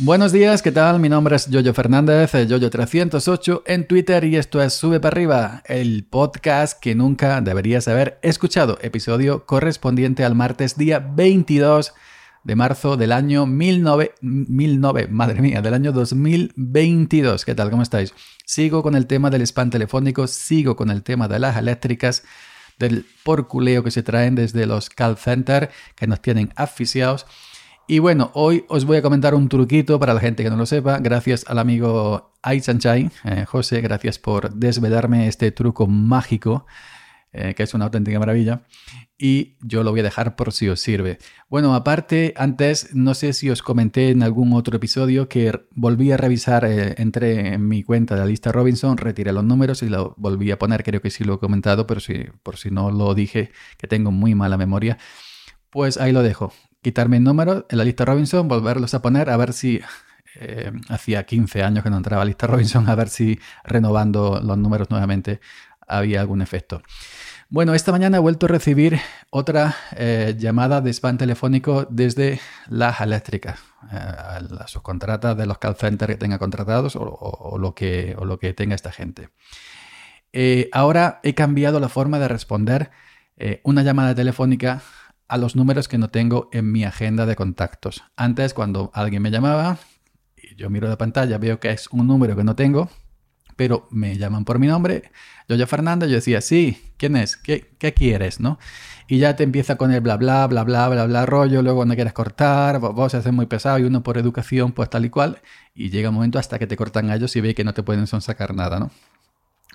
Buenos días, ¿qué tal? Mi nombre es Yoyo Fernández, Yoyo308 en Twitter y esto es Sube para arriba, el podcast que nunca deberías haber escuchado, episodio correspondiente al martes día 22 de marzo del año 19, 19, madre mía, del año 2022. ¿Qué tal? ¿Cómo estáis? Sigo con el tema del spam telefónico, sigo con el tema de las eléctricas, del porculeo que se traen desde los call center que nos tienen asfixiados y bueno, hoy os voy a comentar un truquito para la gente que no lo sepa. Gracias al amigo Aichanchai, eh, José, gracias por desvelarme este truco mágico, eh, que es una auténtica maravilla. Y yo lo voy a dejar por si os sirve. Bueno, aparte, antes, no sé si os comenté en algún otro episodio que volví a revisar, eh, entré en mi cuenta de la lista Robinson, retiré los números y lo volví a poner. Creo que sí lo he comentado, pero si, por si no lo dije, que tengo muy mala memoria. Pues ahí lo dejo quitarme el número en la lista Robinson, volverlos a poner, a ver si eh, hacía 15 años que no entraba a la lista Robinson, a ver si renovando los números nuevamente había algún efecto. Bueno, esta mañana he vuelto a recibir otra eh, llamada de spam telefónico desde las eléctricas, eh, las subcontratas de los call centers que tenga contratados o, lo, que, o lo que tenga esta gente. ahora he cambiado la forma de responder una llamada telefónica a los números que no tengo en mi agenda de contactos. Antes, cuando alguien me llamaba, y yo miro la pantalla, veo que es un número que no tengo, pero me llaman por mi nombre, yo ya Fernanda, yo decía, sí, ¿quién es? ¿Qué, ¿Qué, quieres? ¿no? Y ya te empieza con el bla, bla, bla, bla, bla, bla, rollo, luego no quieres cortar, vos, se hace muy pesado y uno por educación, pues tal y cual, y llega un momento hasta que te cortan a ellos y ve que no te pueden sonsacar nada, ¿no?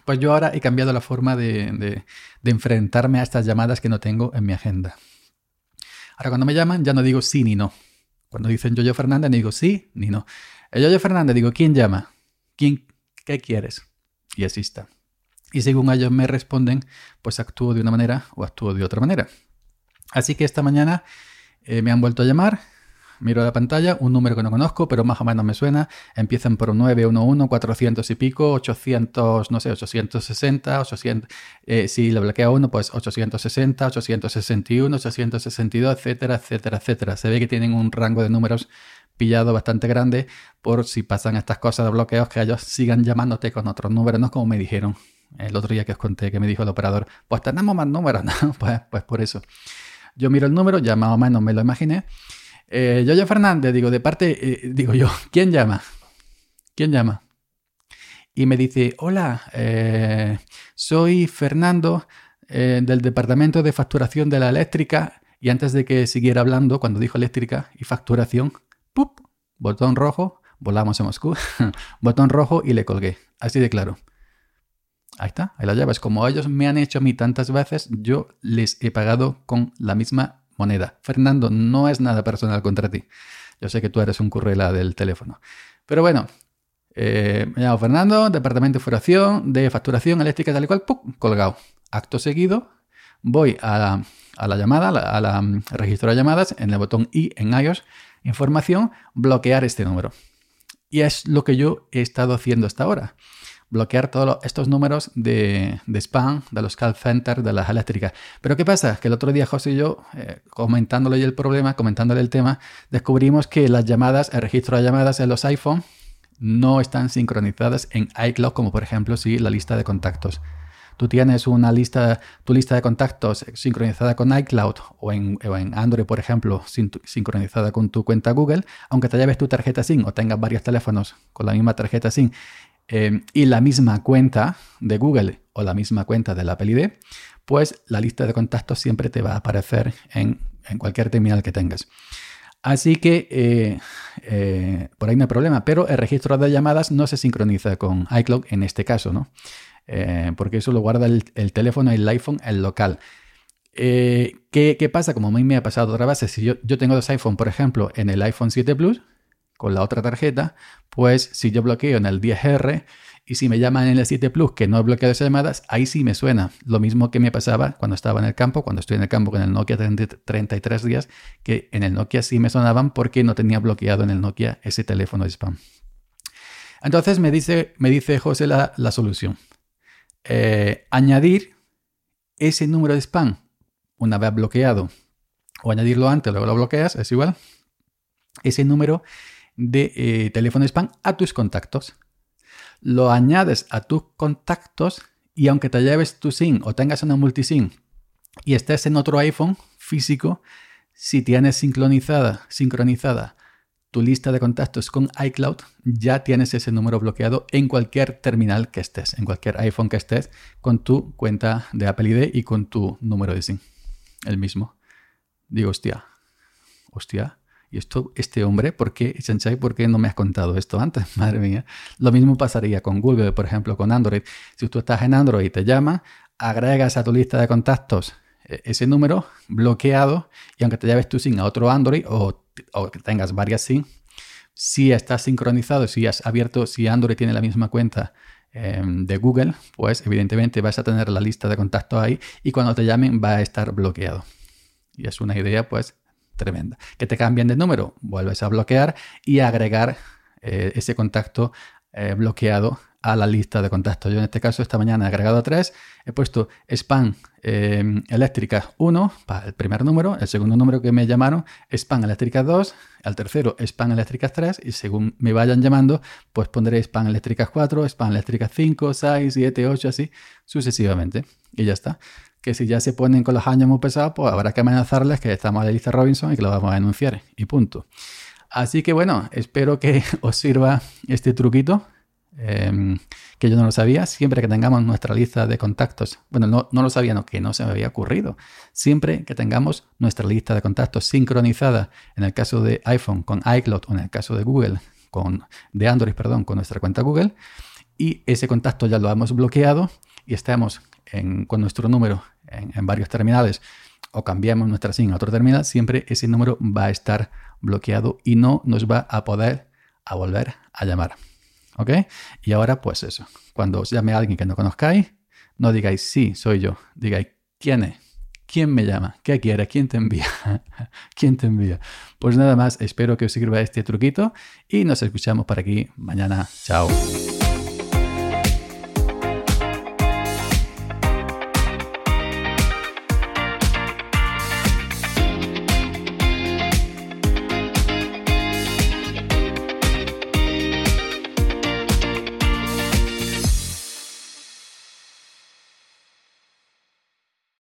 Pues yo ahora he cambiado la forma de, de enfrentarme a estas llamadas que no tengo en mi agenda. Ahora cuando me llaman ya no digo sí ni no. Cuando dicen Yoyo Fernández digo sí ni no. El Yoyo Fernández digo ¿quién llama? ¿Quién, ¿Qué quieres? Y así está. Y según ellos me responden, pues actúo de una manera o actúo de otra manera. Así que esta mañana eh, me han vuelto a llamar Miro la pantalla, un número que no conozco, pero más o menos me suena. Empiezan por 911, 400 y pico, 800, no sé, 860, 800. Eh, si lo bloquea uno, pues 860, 861, 862, etcétera, etcétera, etcétera. Se ve que tienen un rango de números pillado bastante grande por si pasan estas cosas de bloqueos que ellos sigan llamándote con otros números, no como me dijeron el otro día que os conté que me dijo el operador, pues tenemos más números, pues, pues por eso. Yo miro el número, ya más o menos me lo imaginé eh, Yoyo Fernández, digo, de parte, eh, digo yo, ¿quién llama? ¿Quién llama? Y me dice, hola, eh, soy Fernando eh, del Departamento de Facturación de la Eléctrica. Y antes de que siguiera hablando, cuando dijo eléctrica y facturación, ¡pup! Botón rojo, volamos a Moscú, botón rojo y le colgué. Así de claro. Ahí está, ahí la llaves. Como ellos me han hecho a mí tantas veces, yo les he pagado con la misma moneda. Fernando, no es nada personal contra ti. Yo sé que tú eres un currela del teléfono. Pero bueno, eh, me llamo Fernando, departamento de facturación, de facturación eléctrica tal y cual, colgado. Acto seguido, voy a la, llamada, a la, mm, registro de llamadas, en el botón I en iOS, información, bloquear este número. Y es lo que yo he estado haciendo hasta ahora bloquear todos estos números de, spam de los call centers de las eléctricas. Pero ¿qué pasa? Que el otro día José y yo, eh, comentándole el problema, comentándole el tema, descubrimos que las llamadas, el registro de llamadas en los iPhone no están sincronizadas en iCloud, como por ejemplo si la lista de contactos. Tú tienes una lista, tu lista de contactos sincronizada con iCloud o en, o en Android, por ejemplo, sincronizada con tu cuenta Google, aunque te lleves tu tarjeta SIM o tengas varios teléfonos con la misma tarjeta SIM Em, y la misma cuenta de Google o la misma cuenta del Apple ID, pues la lista de contactos siempre te va a aparecer en, cualquier terminal que tengas. Así que eh, eh, por ahí no hay problema, pero el registro de llamadas no se sincroniza con iCloud en este caso, ¿no? Eh, porque eso lo guarda el, teléfono, el iPhone, el local. ¿qué, pasa? Como a mí me ha pasado otra vez, si yo, yo tengo dos iPhone, por ejemplo, en el iPhone 7 Plus, con la otra tarjeta, pues si yo bloqueo en el 10R y si me llaman en el 7 Plus que no he bloqueado esas llamadas, ahí sí me suena. Lo mismo que me pasaba cuando estaba en el campo, cuando estoy en el campo con el Nokia 33 días, que en el Nokia sí me sonaban porque no tenía bloqueado en el Nokia ese teléfono de spam. Entonces me dice, me dice José la, solución. Eh, añadir ese número de spam una vez bloqueado o añadirlo antes, luego lo bloqueas, es igual. Ese número de eh, teléfono spam a tus contactos. Lo añades a tus contactos y aunque te lleves tu SIM o tengas una multisim y estés en otro iPhone físico, si tienes sincronizada, sincronizada tu lista de contactos con iCloud, ya tienes ese número bloqueado en cualquier terminal que estés, en cualquier iPhone que estés, con tu cuenta de Apple ID y con tu número de SIM. El mismo. Digo, hostia, hostia, ¿y esto, este hombre, por qué, por qué no me has contado esto antes? Madre mía. Lo mismo pasaría con Google, por ejemplo, con Android. Si tú estás en Android y te llama, agregas a tu lista de contactos e, ese número bloqueado y aunque te lleves tu SIM a otro Android o, que tengas varias SIM, si estás sincronizado, si has abierto, si Android tiene la misma cuenta em, de Google, pues evidentemente vas a tener la lista de contactos ahí y cuando te llamen va a estar bloqueado. Y es una idea pues tremenda. Que te cambien de número, vuelves a bloquear y agregar eh, ese contacto eh, bloqueado a la lista de contactos. Yo en este caso esta mañana he agregado 3, he puesto spam eh, eléctrica 1 para el primer número, el segundo número que me llamaron spam eléctrica 2, el tercero spam eléctrica 3 y según me vayan llamando pues pondré spam eléctrica 4, spam eléctrica 5, 6, 7, 8 así sucesivamente y ya está. Que si ya se ponen con los años muy pesados pues habrá que amenazarles que estamos en la lista Robinson y que lo vamos a denunciar y punto. Así que bueno, espero que os sirva este truquito Em, que yo no lo sabía, siempre que tengamos nuestra lista de contactos, bueno, no, no lo sabía, no, que no se me había ocurrido, siempre que tengamos nuestra lista de contactos sincronizada, en el caso de iPhone con iCloud o en el caso de Google, con, de Android, perdón, con nuestra cuenta Google, y ese contacto ya lo hemos bloqueado y estamos con nuestro número en, varios terminales o cambiamos nuestra SIM a otro terminal, siempre ese número va a estar bloqueado y no nos va a poder a volver a llamar. ¿Ok? Y ahora, pues eso. Cuando os llame a alguien que no conozcáis, no digáis sí, soy yo. Digáis quién es. ¿Quién me llama? ¿Qué quiere? ¿Quién te envía? ¿Quién te envía? Pues nada más, espero que os sirva este truquito y nos escuchamos por aquí mañana. Chao.